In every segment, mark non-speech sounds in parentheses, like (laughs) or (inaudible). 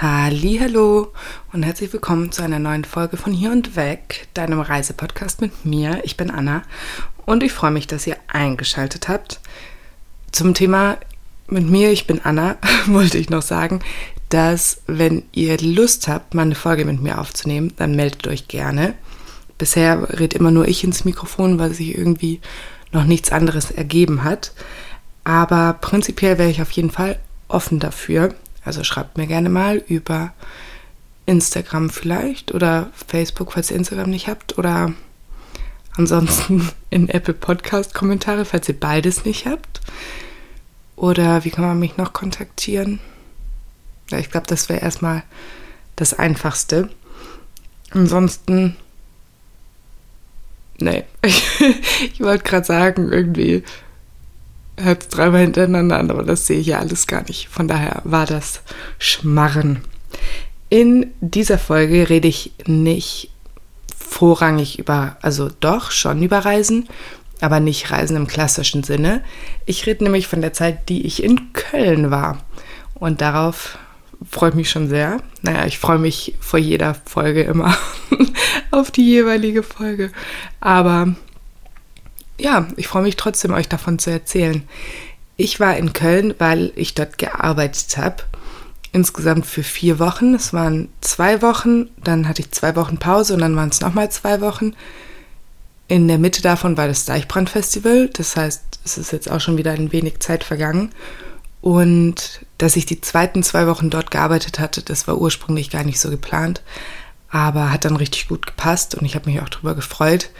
Hallo und herzlich willkommen zu einer neuen Folge von Hier und Weg, deinem Reisepodcast mit mir. Ich bin Anna und ich freue mich, dass ihr eingeschaltet habt. Zum Thema mit mir, ich bin Anna, (laughs) wollte ich noch sagen, dass wenn ihr Lust habt, mal eine Folge mit mir aufzunehmen, dann meldet euch gerne. Bisher redet immer nur ich ins Mikrofon, weil sich irgendwie noch nichts anderes ergeben hat. Aber prinzipiell wäre ich auf jeden Fall offen dafür. Also schreibt mir gerne mal über Instagram vielleicht oder Facebook, falls ihr Instagram nicht habt. Oder ansonsten (laughs) in Apple Podcast Kommentare, falls ihr beides nicht habt. Oder wie kann man mich noch kontaktieren? Ja, ich glaube, das wäre erstmal das Einfachste. Ansonsten, nee, ich, (laughs) ich wollte gerade sagen, irgendwie hört es dreimal hintereinander an, aber das sehe ich ja alles gar nicht. Von daher war das Schmarren. In dieser Folge rede ich nicht vorrangig über, also doch schon über Reisen, aber nicht Reisen im klassischen Sinne. Ich rede nämlich von der Zeit, die ich in Köln war. Und darauf freue ich mich schon sehr. Naja, ich freue mich vor jeder Folge immer (laughs) auf die jeweilige Folge. Aber ja, ich freue mich trotzdem, euch davon zu erzählen. Ich war in Köln, weil ich dort gearbeitet habe. Insgesamt für vier Wochen. Es waren zwei Wochen, dann hatte ich zwei Wochen Pause und dann waren es nochmal zwei Wochen. In der Mitte davon war das Deichbrandfestival. Das heißt, es ist jetzt auch schon wieder ein wenig Zeit vergangen. Und dass ich die zweiten zwei Wochen dort gearbeitet hatte, das war ursprünglich gar nicht so geplant, aber hat dann richtig gut gepasst und ich habe mich auch darüber gefreut.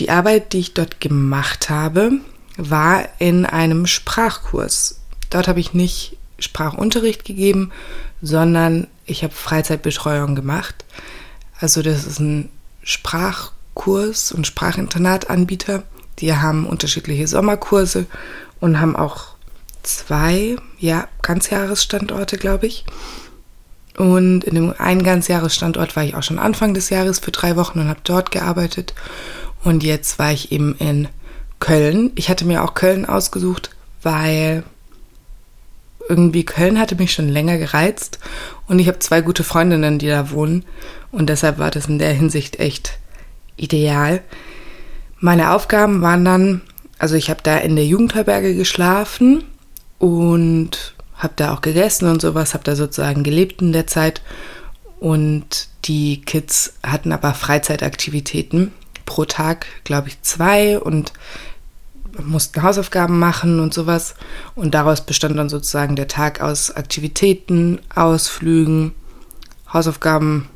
Die Arbeit, die ich dort gemacht habe, war in einem Sprachkurs. Dort habe ich nicht Sprachunterricht gegeben, sondern ich habe Freizeitbetreuung gemacht. Also das ist ein Sprachkurs und Sprachinternatanbieter. Die haben unterschiedliche Sommerkurse und haben auch zwei ja, Ganzjahresstandorte, glaube ich. Und in dem einen Ganzjahresstandort war ich auch schon Anfang des Jahres für drei Wochen und habe dort gearbeitet. Und jetzt war ich eben in Köln. Ich hatte mir auch Köln ausgesucht, weil irgendwie Köln hatte mich schon länger gereizt und ich habe zwei gute Freundinnen, die da wohnen und deshalb war das in der Hinsicht echt ideal. Meine Aufgaben waren dann, also ich habe da in der Jugendherberge geschlafen und habe da auch gegessen und sowas, habe da sozusagen gelebt in der Zeit und die Kids hatten aber Freizeitaktivitäten pro Tag, glaube ich, zwei und mussten Hausaufgaben machen und sowas. Und daraus bestand dann sozusagen der Tag aus Aktivitäten, Ausflügen, Hausaufgaben,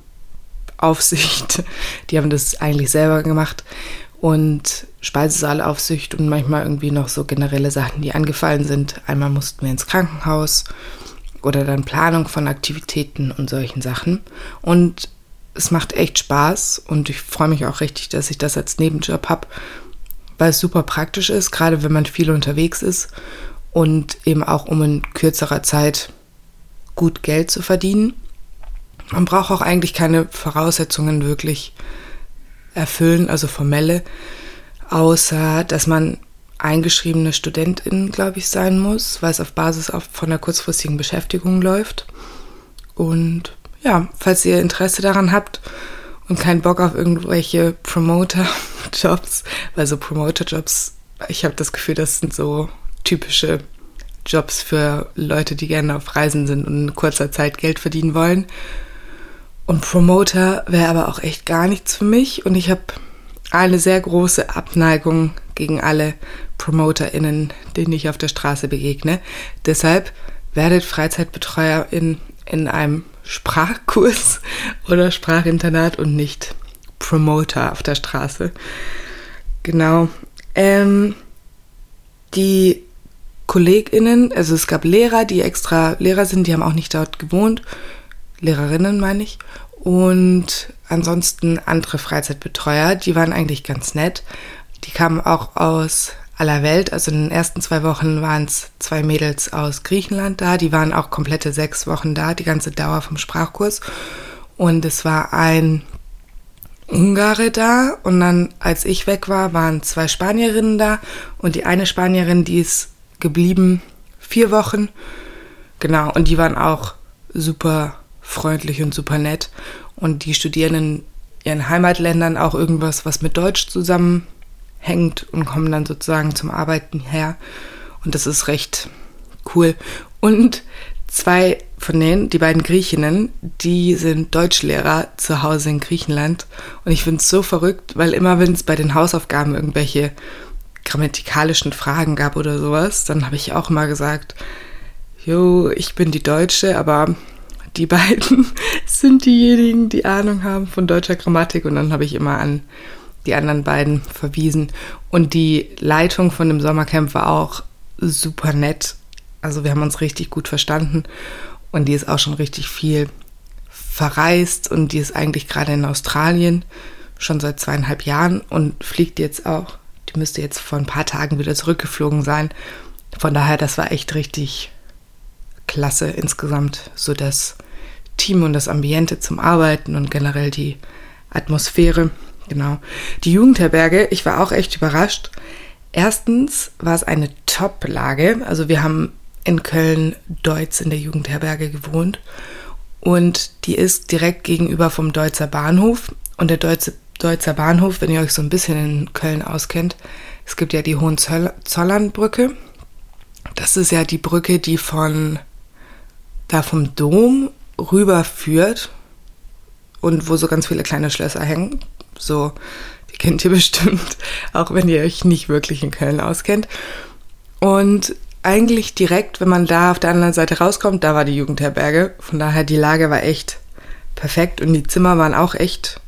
Aufsicht. (laughs) Die haben das eigentlich selber gemacht. Und Speisesaalaufsicht und manchmal irgendwie noch so generelle Sachen, die angefallen sind. Einmal mussten wir ins Krankenhaus oder dann Planung von Aktivitäten und solchen Sachen. Und es macht echt Spaß und ich freue mich auch richtig, dass ich das als Nebenjob habe, weil es super praktisch ist, gerade wenn man viel unterwegs ist und eben auch um in kürzerer Zeit gut Geld zu verdienen. Man braucht auch eigentlich keine Voraussetzungen wirklich erfüllen, also formelle, außer dass man eingeschriebene Studentin, glaube ich, sein muss, weil es auf Basis von einer kurzfristigen Beschäftigung läuft. Und ja, falls ihr Interesse daran habt und keinen Bock auf irgendwelche Promoter-Jobs, weil so Promoter-Jobs, ich habe das Gefühl, das sind so typische Jobs für Leute, die gerne auf Reisen sind und in kurzer Zeit Geld verdienen wollen. Und Promoter wäre aber auch echt gar nichts für mich. Und ich habe eine sehr große Abneigung gegen alle PromoterInnen, denen ich auf der Straße begegne. Deshalb werdet Freizeitbetreuer in, in einem Sprachkurs (laughs) oder Sprachinternat und nicht Promoter auf der Straße. Genau. Ähm, die KollegInnen, also es gab Lehrer, die extra Lehrer sind, die haben auch nicht dort gewohnt. Lehrerinnen meine ich. Und ansonsten andere Freizeitbetreuer, die waren eigentlich ganz nett. Die kamen auch aus aller Welt. Also in den ersten zwei Wochen waren es zwei Mädels aus Griechenland da. Die waren auch komplette sechs Wochen da, die ganze Dauer vom Sprachkurs. Und es war ein Ungare da. Und dann, als ich weg war, waren zwei Spanierinnen da. Und die eine Spanierin, die ist geblieben vier Wochen. Genau. Und die waren auch super freundlich und super nett. Und die studieren in ihren Heimatländern auch irgendwas, was mit Deutsch zusammenhängt und kommen dann sozusagen zum Arbeiten her. Und das ist recht cool. Und zwei von denen, die beiden Griechinnen, die sind Deutschlehrer zu Hause in Griechenland. Und ich finde es so verrückt, weil immer, wenn es bei den Hausaufgaben irgendwelche grammatikalischen Fragen gab oder sowas, dann habe ich auch immer gesagt, jo, ich bin die Deutsche, aber die (laughs) beiden sind diejenigen, die Ahnung haben von deutscher Grammatik und dann habe ich immer an die anderen beiden verwiesen. Und die Leitung von dem Sommercamp war auch super nett. Also wir haben uns richtig gut verstanden und die ist auch schon richtig viel verreist und die ist eigentlich gerade in Australien schon seit zweieinhalb Jahren und fliegt jetzt auch. Die müsste jetzt vor ein paar Tagen wieder zurückgeflogen sein. Von daher, das war echt richtig klasse insgesamt, so das Team und das Ambiente zum Arbeiten und generell die Atmosphäre. Genau. Die Jugendherberge, ich war auch echt überrascht. Erstens war es eine Top-Lage. Also wir haben in Köln-Deutz in der Jugendherberge gewohnt. Und die ist direkt gegenüber vom Deutzer Bahnhof. Und der Deutze, Deutzer Bahnhof, wenn ihr euch so ein bisschen in Köln auskennt, es gibt ja die Hohenzollernbrücke. Das ist ja die Brücke, die von da vom Dom rüberführt und wo so ganz viele kleine Schlösser hängen. So, die kennt ihr (laughs) bestimmt, auch wenn ihr euch nicht wirklich in Köln auskennt. Und eigentlich direkt, wenn man da auf der anderen Seite rauskommt, da war die Jugendherberge. Von daher, die Lage war echt perfekt und die Zimmer waren auch echt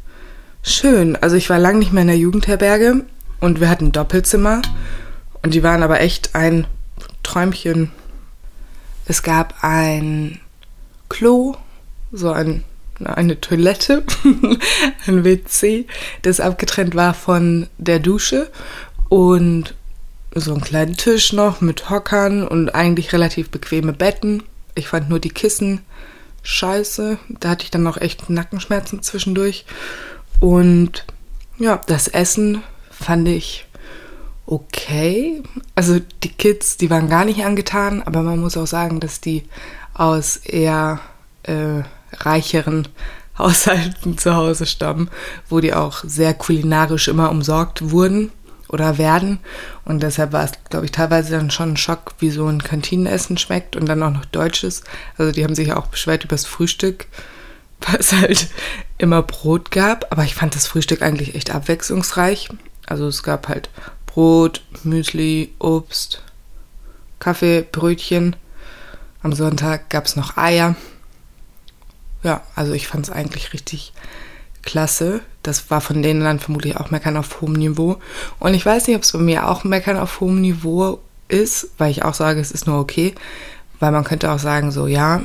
schön. Also ich war lange nicht mehr in der Jugendherberge und wir hatten Doppelzimmer und die waren aber echt ein Träumchen. Es gab ein Klo, so ein, eine Toilette, (laughs) ein WC, das abgetrennt war von der Dusche und so einen kleinen Tisch noch mit Hockern und eigentlich relativ bequeme Betten. Ich fand nur die Kissen scheiße. Da hatte ich dann noch echt Nackenschmerzen zwischendurch. Und ja, das Essen fand ich okay. Also die Kids, die waren gar nicht angetan, aber man muss auch sagen, dass die aus eher äh, reicheren (laughs) Haushalten zu Hause stammen, wo die auch sehr kulinarisch immer umsorgt wurden oder werden. Und deshalb war es, glaube ich, teilweise dann schon ein Schock, wie so ein Kantinenessen schmeckt und dann auch noch deutsches. Also die haben sich auch beschwert über das Frühstück, (laughs) es halt immer Brot gab. Aber ich fand das Frühstück eigentlich echt abwechslungsreich. Also es gab halt Brot, Müsli, Obst, Kaffee, Brötchen. Am Sonntag gab es noch Eier. Ja, also ich fand es eigentlich richtig klasse. Das war von denen dann vermutlich auch Meckern auf hohem Niveau. Und ich weiß nicht, ob es bei mir auch Meckern auf hohem Niveau ist, weil ich auch sage, es ist nur okay. Weil man könnte auch sagen, so ja,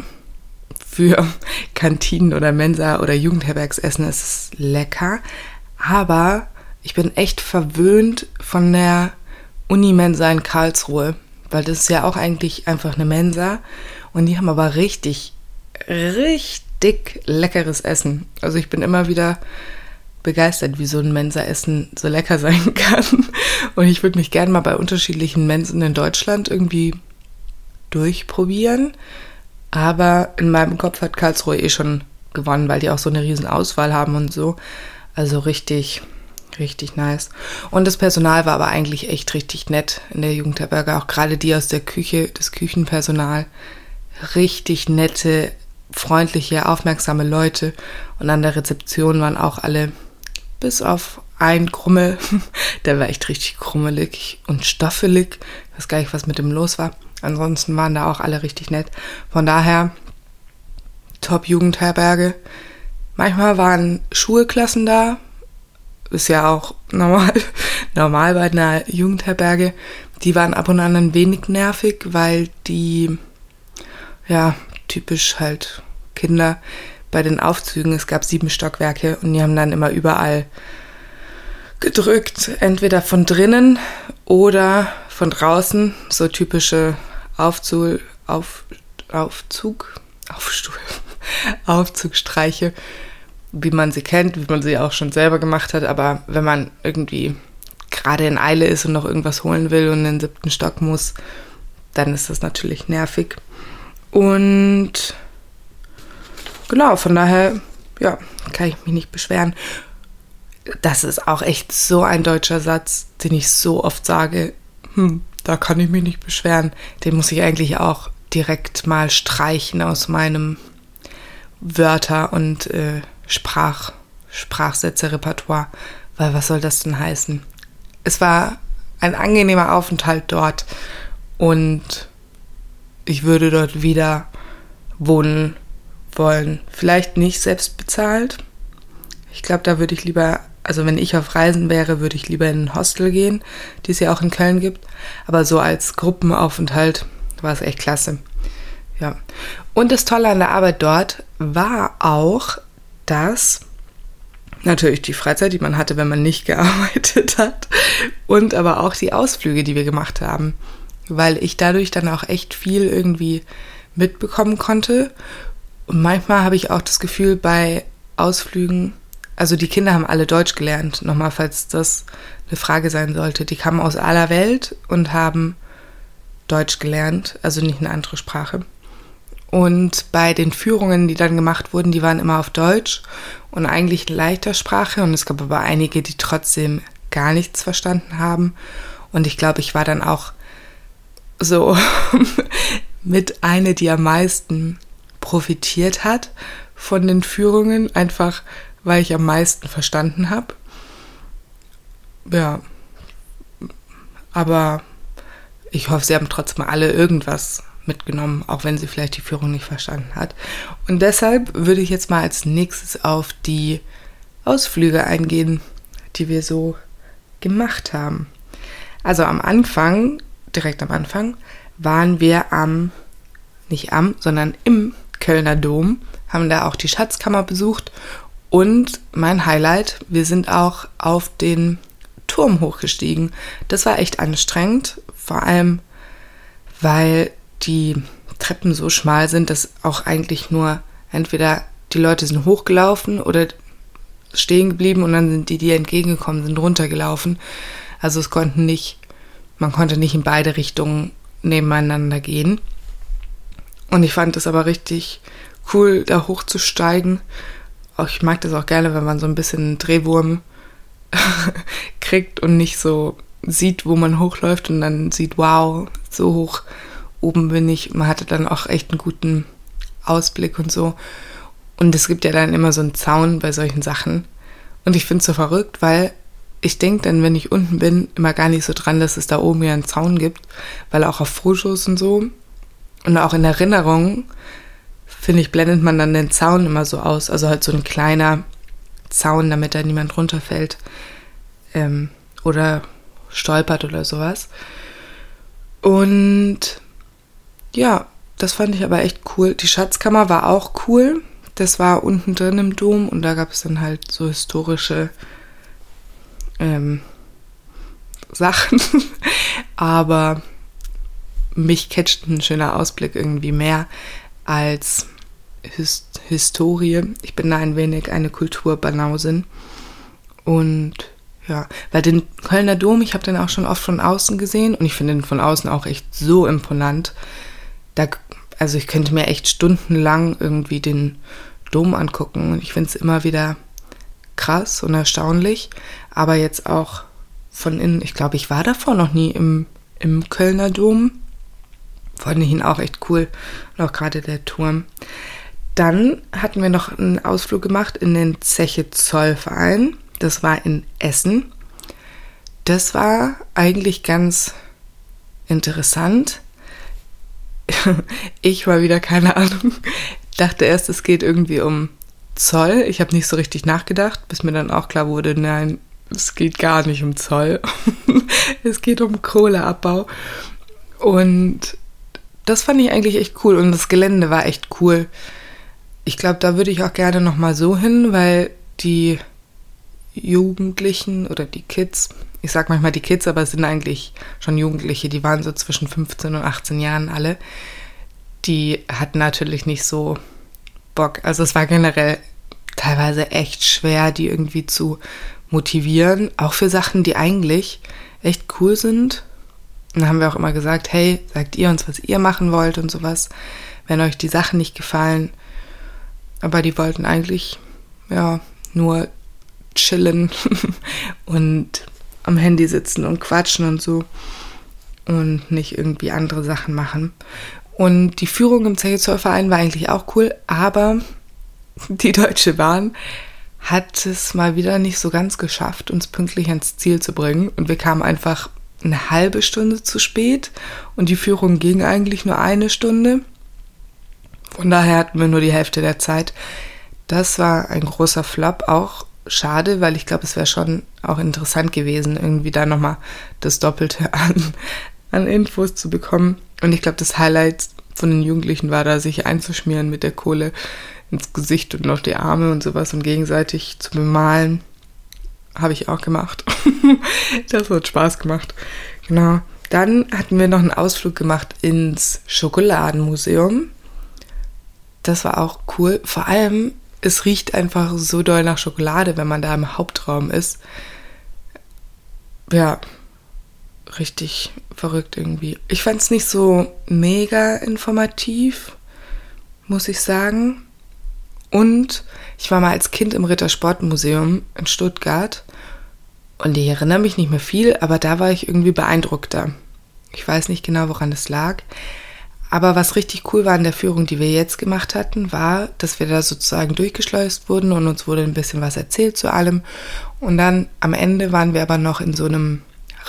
für (laughs) Kantinen oder Mensa oder Jugendherbergsessen ist es lecker. Aber ich bin echt verwöhnt von der Unimensa in Karlsruhe, weil das ist ja auch eigentlich einfach eine Mensa und die haben aber richtig, richtig leckeres Essen. Also ich bin immer wieder begeistert, wie so ein Mensa-Essen so lecker (laughs) sein kann. Und ich würde mich gerne mal bei unterschiedlichen Mensen in Deutschland irgendwie durchprobieren. Aber in meinem Kopf hat Karlsruhe eh schon gewonnen, weil die auch so eine riesen Auswahl haben und so. Also richtig, richtig nice. Und das Personal war aber eigentlich echt richtig nett in der Jugendherberge. Auch gerade die aus der Küche, das Küchenpersonal. Richtig nette, freundliche, aufmerksame Leute. Und an der Rezeption waren auch alle bis auf ein Krummel. (laughs) Der war echt richtig krummelig und stoffelig. Ich weiß gar nicht, was mit dem los war. Ansonsten waren da auch alle richtig nett. Von daher, Top-Jugendherberge. Manchmal waren Schulklassen da. Ist ja auch (laughs) normal, normal bei einer Jugendherberge. Die waren ab und an ein wenig nervig, weil die, ja, typisch halt Kinder bei den Aufzügen, es gab sieben Stockwerke und die haben dann immer überall gedrückt, entweder von drinnen oder von draußen, so typische Aufzug, auf, Aufzug, Aufstuhl, (laughs) Aufzugstreiche, wie man sie kennt, wie man sie auch schon selber gemacht hat, aber wenn man irgendwie gerade in Eile ist und noch irgendwas holen will und in den siebten Stock muss, dann ist das natürlich nervig. Und genau, von daher, ja, kann ich mich nicht beschweren. Das ist auch echt so ein deutscher Satz, den ich so oft sage. Hm, da kann ich mich nicht beschweren. Den muss ich eigentlich auch direkt mal streichen aus meinem Wörter- und äh, Sprach, Sprachsätze-Repertoire. Weil was soll das denn heißen? Es war ein angenehmer Aufenthalt dort und ich würde dort wieder wohnen wollen. Vielleicht nicht selbst bezahlt. Ich glaube, da würde ich lieber, also wenn ich auf Reisen wäre, würde ich lieber in ein Hostel gehen, die es ja auch in Köln gibt. Aber so als Gruppenaufenthalt war es echt klasse. Ja. Und das Tolle an der Arbeit dort war auch, dass natürlich die Freizeit, die man hatte, wenn man nicht (laughs) gearbeitet hat, und aber auch die Ausflüge, die wir gemacht haben, weil ich dadurch dann auch echt viel irgendwie mitbekommen konnte. Und manchmal habe ich auch das Gefühl bei Ausflügen, also die Kinder haben alle Deutsch gelernt, nochmal, falls das eine Frage sein sollte. Die kamen aus aller Welt und haben Deutsch gelernt, also nicht eine andere Sprache. Und bei den Führungen, die dann gemacht wurden, die waren immer auf Deutsch und eigentlich in leichter Sprache. Und es gab aber einige, die trotzdem gar nichts verstanden haben. Und ich glaube, ich war dann auch so (laughs) mit eine, die am meisten profitiert hat von den Führungen, einfach weil ich am meisten verstanden habe. Ja, aber ich hoffe, sie haben trotzdem alle irgendwas mitgenommen, auch wenn sie vielleicht die Führung nicht verstanden hat. Und deshalb würde ich jetzt mal als nächstes auf die Ausflüge eingehen, die wir so gemacht haben. Also am Anfang, direkt am Anfang, waren wir am, nicht am, sondern im Kölner Dom, haben da auch die Schatzkammer besucht und mein Highlight, wir sind auch auf den Turm hochgestiegen. Das war echt anstrengend, vor allem weil die Treppen so schmal sind, dass auch eigentlich nur entweder die Leute sind hochgelaufen oder stehen geblieben und dann sind die, die entgegengekommen sind, runtergelaufen. Also es konnten nicht, man konnte nicht in beide Richtungen nebeneinander gehen. Und ich fand es aber richtig cool, da hochzusteigen. Ich mag das auch gerne, wenn man so ein bisschen einen Drehwurm (laughs) kriegt und nicht so sieht, wo man hochläuft und dann sieht, wow, so hoch oben bin ich. Man hatte dann auch echt einen guten Ausblick und so. Und es gibt ja dann immer so einen Zaun bei solchen Sachen. Und ich finde es so verrückt, weil ich denke dann, wenn ich unten bin, immer gar nicht so dran, dass es da oben ja einen Zaun gibt, weil auch auf Fotos und so und auch in Erinnerungen, finde ich, blendet man dann den Zaun immer so aus. Also halt so ein kleiner Zaun, damit da niemand runterfällt ähm, oder stolpert oder sowas. Und ja, das fand ich aber echt cool. Die Schatzkammer war auch cool. Das war unten drin im Dom und da gab es dann halt so historische ähm, Sachen. (laughs) aber mich catcht ein schöner Ausblick irgendwie mehr als Hist Historie. Ich bin da ein wenig eine Kulturbanausin. Und ja, weil den Kölner Dom, ich habe den auch schon oft von außen gesehen und ich finde den von außen auch echt so imponant da, also ich könnte mir echt stundenlang irgendwie den Dom angucken und ich finde es immer wieder krass und erstaunlich, aber jetzt auch von innen, ich glaube, ich war davor noch nie im, im Kölner Dom. Fand ich ihn auch echt cool und auch gerade der Turm. Dann hatten wir noch einen Ausflug gemacht in den Zeche Zollverein. Das war in Essen. Das war eigentlich ganz interessant. (laughs) ich war wieder keine Ahnung. Dachte erst, es geht irgendwie um Zoll. Ich habe nicht so richtig nachgedacht, bis mir dann auch klar wurde, nein, es geht gar nicht um Zoll. (laughs) es geht um Kohleabbau. Und das fand ich eigentlich echt cool und das Gelände war echt cool. Ich glaube, da würde ich auch gerne noch mal so hin, weil die Jugendlichen oder die Kids, ich sag manchmal die Kids, aber es sind eigentlich schon Jugendliche, die waren so zwischen 15 und 18 Jahren alle, die hatten natürlich nicht so Bock. Also es war generell teilweise echt schwer, die irgendwie zu motivieren, auch für Sachen, die eigentlich echt cool sind. Und dann haben wir auch immer gesagt, hey, sagt ihr uns, was ihr machen wollt und sowas. Wenn euch die Sachen nicht gefallen, aber die wollten eigentlich ja nur chillen (laughs) und am Handy sitzen und quatschen und so und nicht irgendwie andere Sachen machen. Und die Führung im Zechezollverein war eigentlich auch cool, aber die Deutsche Bahn hat es mal wieder nicht so ganz geschafft, uns pünktlich ans Ziel zu bringen. Und wir kamen einfach eine halbe Stunde zu spät und die Führung ging eigentlich nur eine Stunde. Von daher hatten wir nur die Hälfte der Zeit. Das war ein großer Flop, auch schade, weil ich glaube, es wäre schon auch interessant gewesen, irgendwie da nochmal das Doppelte (laughs) an, an Infos zu bekommen. Und ich glaube, das Highlight von den Jugendlichen war da, sich einzuschmieren mit der Kohle ins Gesicht und auf die Arme und sowas und gegenseitig zu bemalen. Habe ich auch gemacht. (laughs) das hat Spaß gemacht. Genau. Dann hatten wir noch einen Ausflug gemacht ins Schokoladenmuseum. Das war auch cool. Vor allem, es riecht einfach so doll nach Schokolade, wenn man da im Hauptraum ist. Ja, richtig verrückt irgendwie. Ich fand es nicht so mega informativ, muss ich sagen. Und ich war mal als Kind im Rittersportmuseum in Stuttgart und ich erinnere mich nicht mehr viel, aber da war ich irgendwie beeindruckter. Ich weiß nicht genau, woran es lag. Aber was richtig cool war an der Führung, die wir jetzt gemacht hatten, war, dass wir da sozusagen durchgeschleust wurden und uns wurde ein bisschen was erzählt zu allem. Und dann am Ende waren wir aber noch in so einem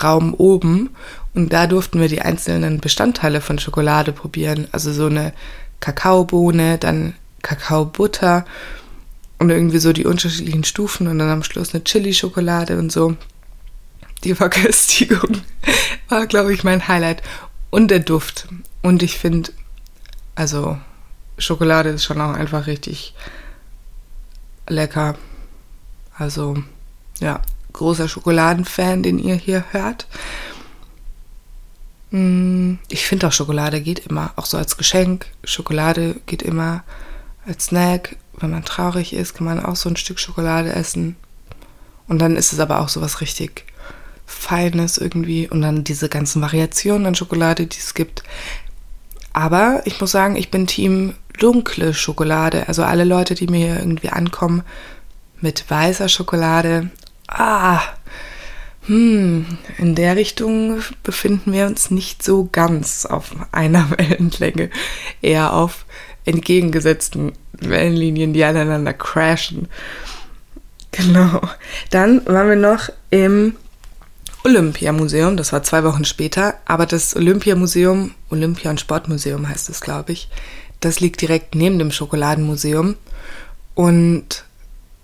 Raum oben und da durften wir die einzelnen Bestandteile von Schokolade probieren. Also so eine Kakaobohne, dann Kakaobutter und irgendwie so die unterschiedlichen Stufen und dann am Schluss eine Chili-Schokolade und so. Die Verköstigung (laughs) war, glaube ich, mein Highlight. Und der Duft. Und ich finde, also Schokolade ist schon auch einfach richtig lecker. Also, ja, großer Schokoladenfan, den ihr hier hört. Mm, ich finde auch Schokolade geht immer, auch so als Geschenk. Schokolade geht immer als Snack. Wenn man traurig ist, kann man auch so ein Stück Schokolade essen. Und dann ist es aber auch so was richtig Feines irgendwie. Und dann diese ganzen Variationen an Schokolade, die es gibt. Aber ich muss sagen, ich bin Team dunkle Schokolade. Also alle Leute, die mir irgendwie ankommen mit weißer Schokolade. Ah, hm, in der Richtung befinden wir uns nicht so ganz auf einer (laughs) Wellenlänge. Eher auf entgegengesetzten Wellenlinien, die aneinander crashen. Genau. Dann waren wir noch im Olympiamuseum, das war zwei Wochen später, aber das Olympiamuseum, Olympia- und Sportmuseum heißt es, glaube ich, das liegt direkt neben dem Schokoladenmuseum. Und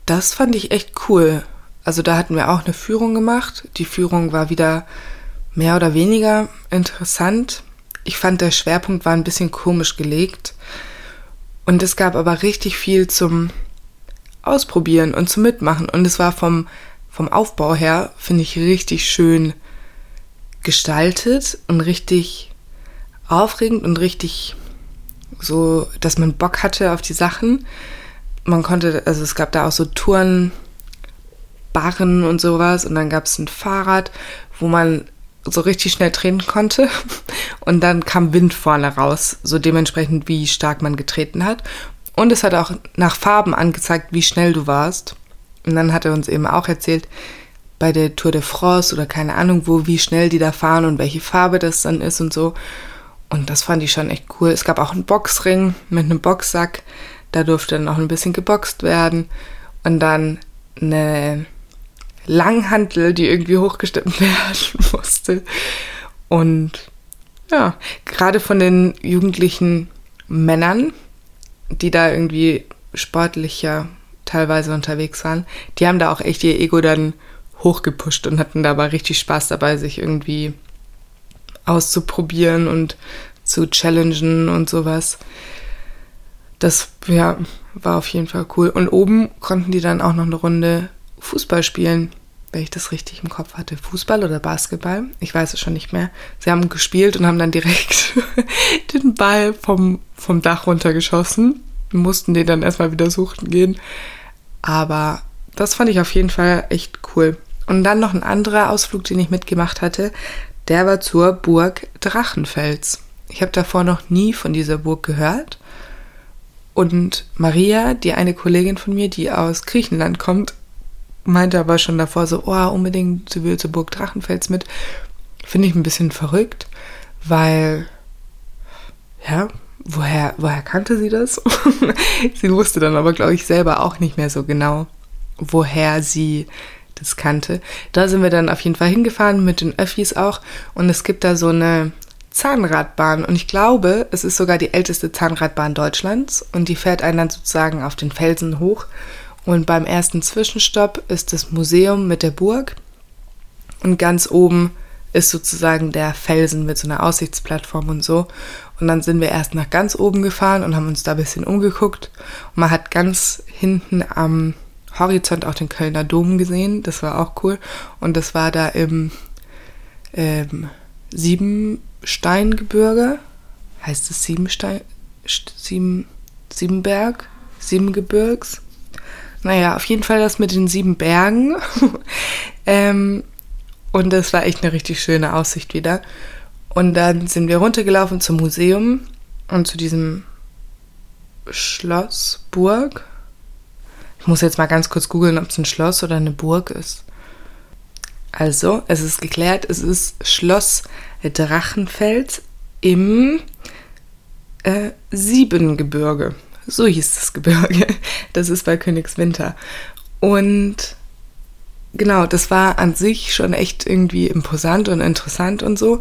das fand ich echt cool. Also da hatten wir auch eine Führung gemacht. Die Führung war wieder mehr oder weniger interessant. Ich fand, der Schwerpunkt war ein bisschen komisch gelegt. Und es gab aber richtig viel zum Ausprobieren und zum Mitmachen. Und es war vom, vom Aufbau her, finde ich, richtig schön gestaltet und richtig aufregend und richtig so, dass man Bock hatte auf die Sachen. Man konnte, also es gab da auch so Tourenbarren und sowas und dann gab es ein Fahrrad, wo man so richtig schnell treten konnte. (laughs) Und dann kam Wind vorne raus, so dementsprechend, wie stark man getreten hat. Und es hat auch nach Farben angezeigt, wie schnell du warst. Und dann hat er uns eben auch erzählt, bei der Tour de France oder keine Ahnung wo, wie schnell die da fahren und welche Farbe das dann ist und so. Und das fand ich schon echt cool. Es gab auch einen Boxring mit einem Boxsack. Da durfte dann auch ein bisschen geboxt werden. Und dann eine Langhantel, die irgendwie hochgestemmt (laughs) werden musste. Und ja, gerade von den jugendlichen Männern, die da irgendwie sportlicher teilweise unterwegs waren, die haben da auch echt ihr Ego dann hochgepusht und hatten dabei richtig Spaß dabei, sich irgendwie auszuprobieren und zu challengen und sowas. Das ja, war auf jeden Fall cool. Und oben konnten die dann auch noch eine Runde Fußball spielen wenn ich das richtig im Kopf hatte, Fußball oder Basketball. Ich weiß es schon nicht mehr. Sie haben gespielt und haben dann direkt (laughs) den Ball vom, vom Dach runtergeschossen. Mussten den dann erstmal wieder suchen gehen. Aber das fand ich auf jeden Fall echt cool. Und dann noch ein anderer Ausflug, den ich mitgemacht hatte, der war zur Burg Drachenfels. Ich habe davor noch nie von dieser Burg gehört. Und Maria, die eine Kollegin von mir, die aus Griechenland kommt, meinte aber schon davor so, oh, unbedingt, sie will zur Burg Drachenfels mit. Finde ich ein bisschen verrückt, weil, ja, woher, woher kannte sie das? (laughs) sie wusste dann aber, glaube ich, selber auch nicht mehr so genau, woher sie das kannte. Da sind wir dann auf jeden Fall hingefahren, mit den Öffis auch. Und es gibt da so eine Zahnradbahn. Und ich glaube, es ist sogar die älteste Zahnradbahn Deutschlands. Und die fährt einen dann sozusagen auf den Felsen hoch. Und beim ersten Zwischenstopp ist das Museum mit der Burg. Und ganz oben ist sozusagen der Felsen mit so einer Aussichtsplattform und so. Und dann sind wir erst nach ganz oben gefahren und haben uns da ein bisschen umgeguckt. Und man hat ganz hinten am Horizont auch den Kölner Dom gesehen. Das war auch cool. Und das war da im ähm, Siebensteingebirge. Heißt es Siebenstein? Sieben, Siebenberg? Siebengebirgs? Naja, auf jeden Fall das mit den sieben Bergen. (laughs) ähm, und das war echt eine richtig schöne Aussicht wieder. Und dann sind wir runtergelaufen zum Museum und zu diesem Schloss, Burg. Ich muss jetzt mal ganz kurz googeln, ob es ein Schloss oder eine Burg ist. Also, es ist geklärt, es ist Schloss Drachenfels im äh, Siebengebirge. So hieß das Gebirge. Das ist bei Königswinter. Und genau, das war an sich schon echt irgendwie imposant und interessant und so.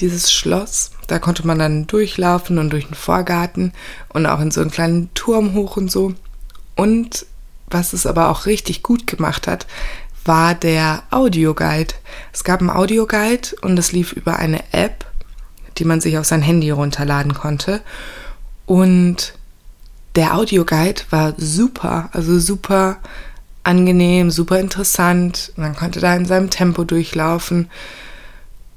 Dieses Schloss, da konnte man dann durchlaufen und durch den Vorgarten und auch in so einen kleinen Turm hoch und so. Und was es aber auch richtig gut gemacht hat, war der Audioguide. Es gab einen Audioguide und es lief über eine App, die man sich auf sein Handy runterladen konnte. Und der Audioguide war super, also super angenehm, super interessant. Man konnte da in seinem Tempo durchlaufen.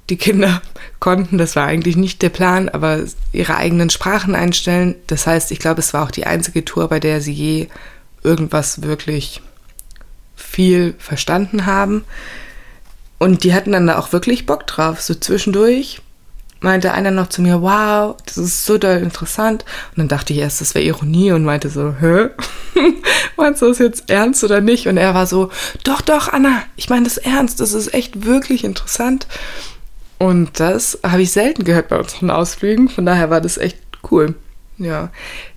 Die Kinder (laughs) konnten, das war eigentlich nicht der Plan, aber ihre eigenen Sprachen einstellen. Das heißt, ich glaube, es war auch die einzige Tour, bei der sie je irgendwas wirklich viel verstanden haben. Und die hatten dann da auch wirklich Bock drauf. So zwischendurch meinte einer noch zu mir, wow, das ist so doll interessant. Und dann dachte ich erst, das wäre Ironie und meinte so, hä? (laughs) Meinst du das jetzt ernst oder nicht? Und er war so, doch, doch, Anna, ich meine das ernst, das ist echt wirklich interessant. Und das habe ich selten gehört bei unseren Ausflügen, von daher war das echt cool. Ja,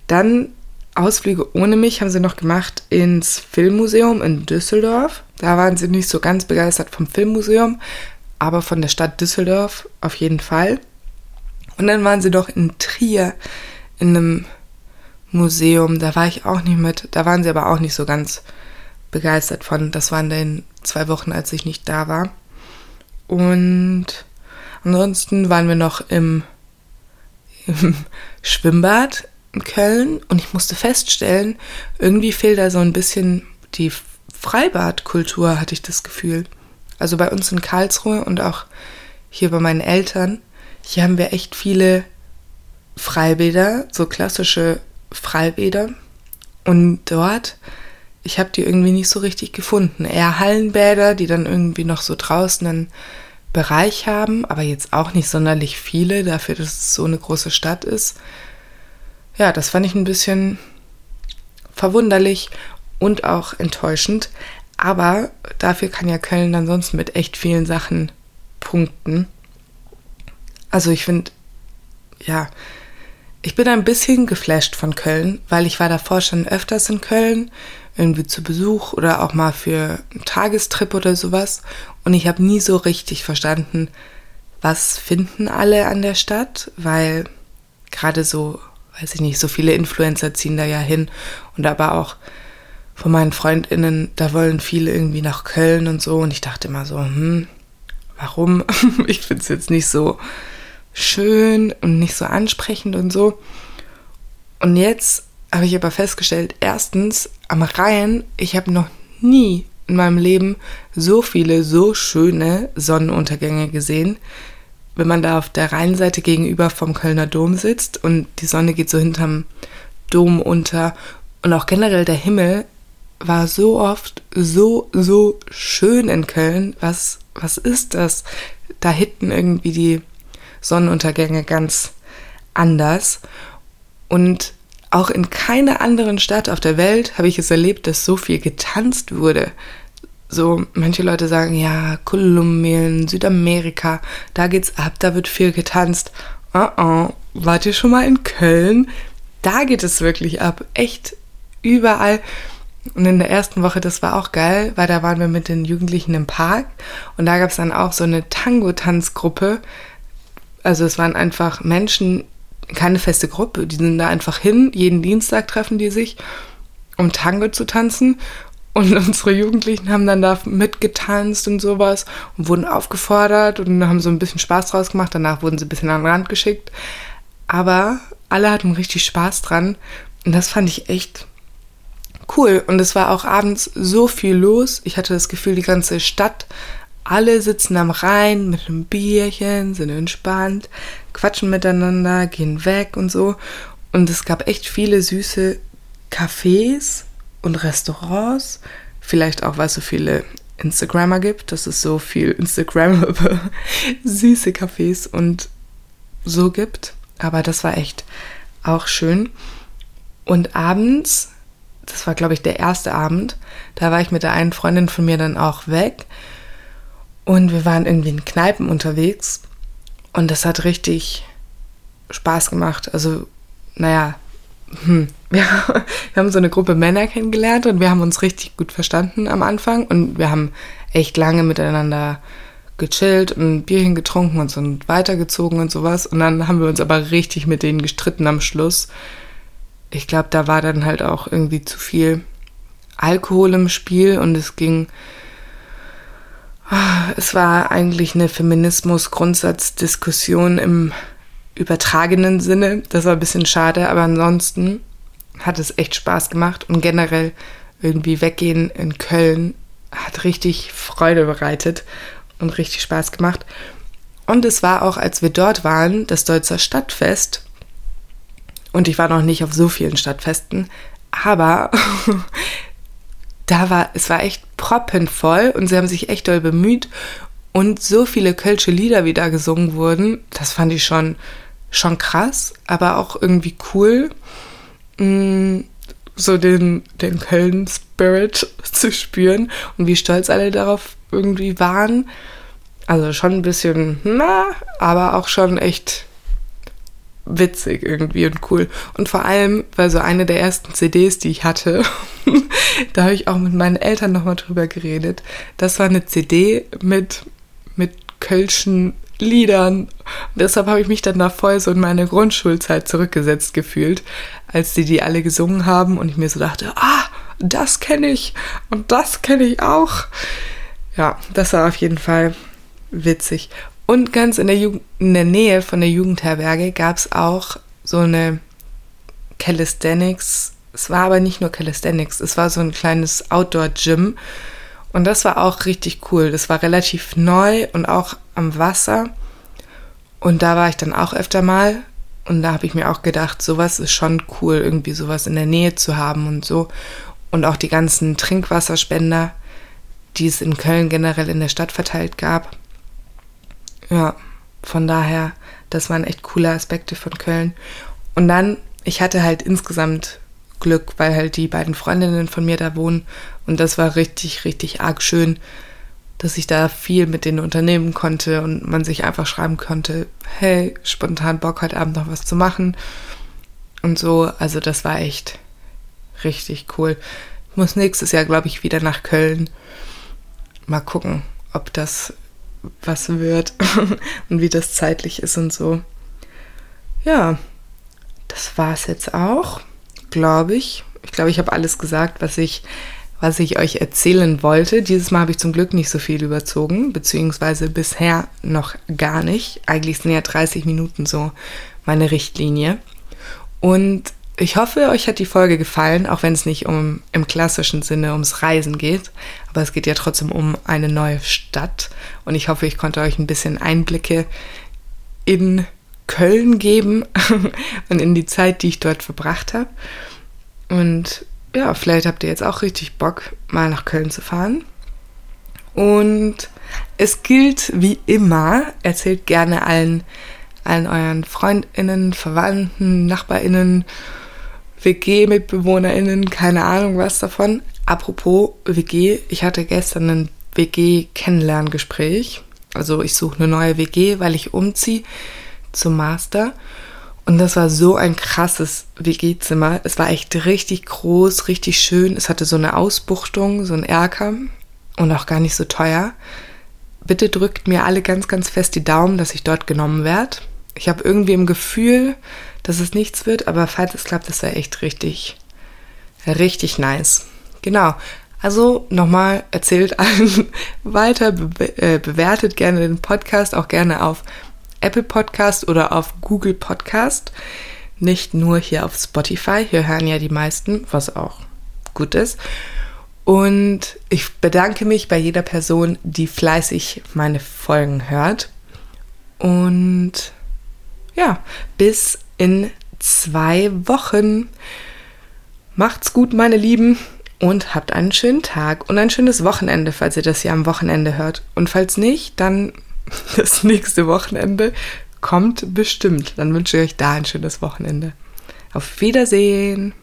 dann Ausflüge ohne mich haben sie noch gemacht ins Filmmuseum in Düsseldorf. Da waren sie nicht so ganz begeistert vom Filmmuseum, aber von der Stadt Düsseldorf auf jeden Fall. Und dann waren sie doch in Trier in einem Museum. Da war ich auch nicht mit. Da waren sie aber auch nicht so ganz begeistert von. Das waren dann zwei Wochen, als ich nicht da war. Und ansonsten waren wir noch im, im (laughs) Schwimmbad in Köln und ich musste feststellen, irgendwie fehlt da so ein bisschen die Freibadkultur, hatte ich das Gefühl. Also bei uns in Karlsruhe und auch hier bei meinen Eltern, hier haben wir echt viele Freibäder, so klassische Freibäder. Und dort, ich habe die irgendwie nicht so richtig gefunden. Eher Hallenbäder, die dann irgendwie noch so draußen einen Bereich haben, aber jetzt auch nicht sonderlich viele, dafür, dass es so eine große Stadt ist ja, das fand ich ein bisschen verwunderlich und auch enttäuschend. Aber dafür kann ja Köln dann sonst mit echt vielen Sachen punkten. Also ich finde, ja, ich bin ein bisschen geflasht von Köln, weil ich war davor schon öfters in Köln, irgendwie zu Besuch oder auch mal für einen Tagestrip oder sowas. Und ich habe nie so richtig verstanden, was finden alle an der Stadt, weil gerade so weiß ich nicht, so viele Influencer ziehen da ja hin und aber auch von meinen FreundInnen, da wollen viele irgendwie nach Köln und so und ich dachte immer so, hm, warum? (laughs) ich finde es jetzt nicht so schön und nicht so ansprechend und so. Und jetzt habe ich aber festgestellt, erstens am Rhein, ich habe noch nie in meinem Leben so viele, so schöne Sonnenuntergänge gesehen wenn man da auf der Rheinseite gegenüber vom Kölner Dom sitzt und die Sonne geht so hinterm Dom unter und auch generell der Himmel war so oft so, so schön in Köln. Was, was ist das? Da hinten irgendwie die Sonnenuntergänge ganz anders. Und auch in keiner anderen Stadt auf der Welt habe ich es erlebt, dass so viel getanzt wurde. So, manche Leute sagen, ja, Kolumbien, Südamerika, da geht's ab, da wird viel getanzt. Oh oh, wart ihr schon mal in Köln? Da geht es wirklich ab. Echt überall. Und in der ersten Woche, das war auch geil, weil da waren wir mit den Jugendlichen im Park und da gab es dann auch so eine Tango-Tanzgruppe. Also es waren einfach Menschen, keine feste Gruppe, die sind da einfach hin, jeden Dienstag treffen die sich, um Tango zu tanzen. Und (laughs) unsere Jugendlichen haben dann da mitgetanzt und sowas und wurden aufgefordert und haben so ein bisschen Spaß draus gemacht. Danach wurden sie ein bisschen an den Rand geschickt. Aber alle hatten richtig Spaß dran. Und das fand ich echt cool. Und es war auch abends so viel los. Ich hatte das Gefühl, die ganze Stadt, alle sitzen am Rhein mit einem Bierchen, sind entspannt, quatschen miteinander, gehen weg und so. Und es gab echt viele süße Cafés und Restaurants. Vielleicht auch, weil es so viele Instagrammer gibt, dass es so viel Instagram (laughs) süße Cafés und so gibt. Aber das war echt auch schön. Und abends das war, glaube ich, der erste Abend. Da war ich mit der einen Freundin von mir dann auch weg. Und wir waren irgendwie in Kneipen unterwegs. Und das hat richtig Spaß gemacht. Also, naja, hm, (laughs) wir, haben so eine Gruppe Männer kennengelernt und wir haben uns richtig gut verstanden am Anfang. Und wir haben echt lange miteinander gechillt und Bierchen getrunken und so weitergezogen und sowas. Und dann haben wir uns aber richtig mit denen gestritten am Schluss ich glaube, da war dann halt auch irgendwie zu viel Alkohol im Spiel und es ging. Es war eigentlich eine Feminismus-Grundsatzdiskussion im übertragenen Sinne. Das war ein bisschen schade, aber ansonsten hat es echt Spaß gemacht und generell irgendwie weggehen in Köln hat richtig Freude bereitet und richtig Spaß gemacht. Und es war auch, als wir dort waren, das Deutzer Stadtfest. Und ich war noch nicht auf so vielen Stadtfesten, aber (laughs) da war, es war echt proppenvoll und sie haben sich echt doll bemüht und so viele kölsche Lieder, wie da gesungen wurden, das fand ich schon, schon krass, aber auch irgendwie cool, mm, so den, den Köln-Spirit (laughs) zu spüren und wie stolz alle darauf irgendwie waren. Also schon ein bisschen, na, aber auch schon echt witzig irgendwie und cool. Und vor allem, weil so eine der ersten CDs, die ich hatte, (laughs) da habe ich auch mit meinen Eltern nochmal drüber geredet. Das war eine CD mit, mit kölschen Liedern. Deshalb habe ich mich dann da voll so in meine Grundschulzeit zurückgesetzt gefühlt, als die die alle gesungen haben und ich mir so dachte, ah, das kenne ich und das kenne ich auch. Ja, das war auf jeden Fall witzig. Und ganz in der, in der Nähe von der Jugendherberge gab es auch so eine Calisthenics. Es war aber nicht nur Calisthenics, es war so ein kleines Outdoor-Gym. Und das war auch richtig cool. Das war relativ neu und auch am Wasser. Und da war ich dann auch öfter mal. Und da habe ich mir auch gedacht, sowas ist schon cool, irgendwie sowas in der Nähe zu haben und so. Und auch die ganzen Trinkwasserspender, die es in Köln generell in der Stadt verteilt gab. Ja, von daher, das waren echt coole Aspekte von Köln. Und dann, ich hatte halt insgesamt Glück, weil halt die beiden Freundinnen von mir da wohnen. Und das war richtig, richtig arg schön, dass ich da viel mit denen unternehmen konnte und man sich einfach schreiben konnte, hey, spontan Bock heute Abend noch was zu machen. Und so, also das war echt richtig cool. Ich muss nächstes Jahr, glaube ich, wieder nach Köln. Mal gucken, ob das was wird (laughs) und wie das zeitlich ist und so. Ja, das war es jetzt auch, glaube ich. Ich glaube, ich habe alles gesagt, was ich, was ich euch erzählen wollte. Dieses Mal habe ich zum Glück nicht so viel überzogen, beziehungsweise bisher noch gar nicht. Eigentlich sind ja 30 Minuten so meine Richtlinie. Und ich hoffe, euch hat die Folge gefallen, auch wenn es nicht um im klassischen Sinne ums Reisen geht. Aber es geht ja trotzdem um eine neue Stadt. Und ich hoffe, ich konnte euch ein bisschen Einblicke in Köln geben (laughs) und in die Zeit, die ich dort verbracht habe. Und ja, vielleicht habt ihr jetzt auch richtig Bock, mal nach Köln zu fahren. Und es gilt wie immer, erzählt gerne allen, allen euren Freundinnen, Verwandten, Nachbarinnen, WG-MitbewohnerInnen, keine Ahnung was davon. Apropos WG, ich hatte gestern ein WG-Kennenlerngespräch. Also ich suche eine neue WG, weil ich umziehe zum Master. Und das war so ein krasses WG-Zimmer. Es war echt richtig groß, richtig schön. Es hatte so eine Ausbuchtung, so ein Erker und auch gar nicht so teuer. Bitte drückt mir alle ganz, ganz fest die Daumen, dass ich dort genommen werde. Ich habe irgendwie im Gefühl, dass es nichts wird, aber falls es klappt, das wäre echt richtig, richtig nice. Genau. Also nochmal erzählt allen (laughs) weiter, be äh, bewertet gerne den Podcast, auch gerne auf Apple Podcast oder auf Google Podcast. Nicht nur hier auf Spotify. Hier hören ja die meisten, was auch gut ist. Und ich bedanke mich bei jeder Person, die fleißig meine Folgen hört. Und ja, bis in zwei Wochen. Macht's gut, meine Lieben, und habt einen schönen Tag und ein schönes Wochenende, falls ihr das hier am Wochenende hört. Und falls nicht, dann (laughs) das nächste Wochenende kommt bestimmt. Dann wünsche ich euch da ein schönes Wochenende. Auf Wiedersehen.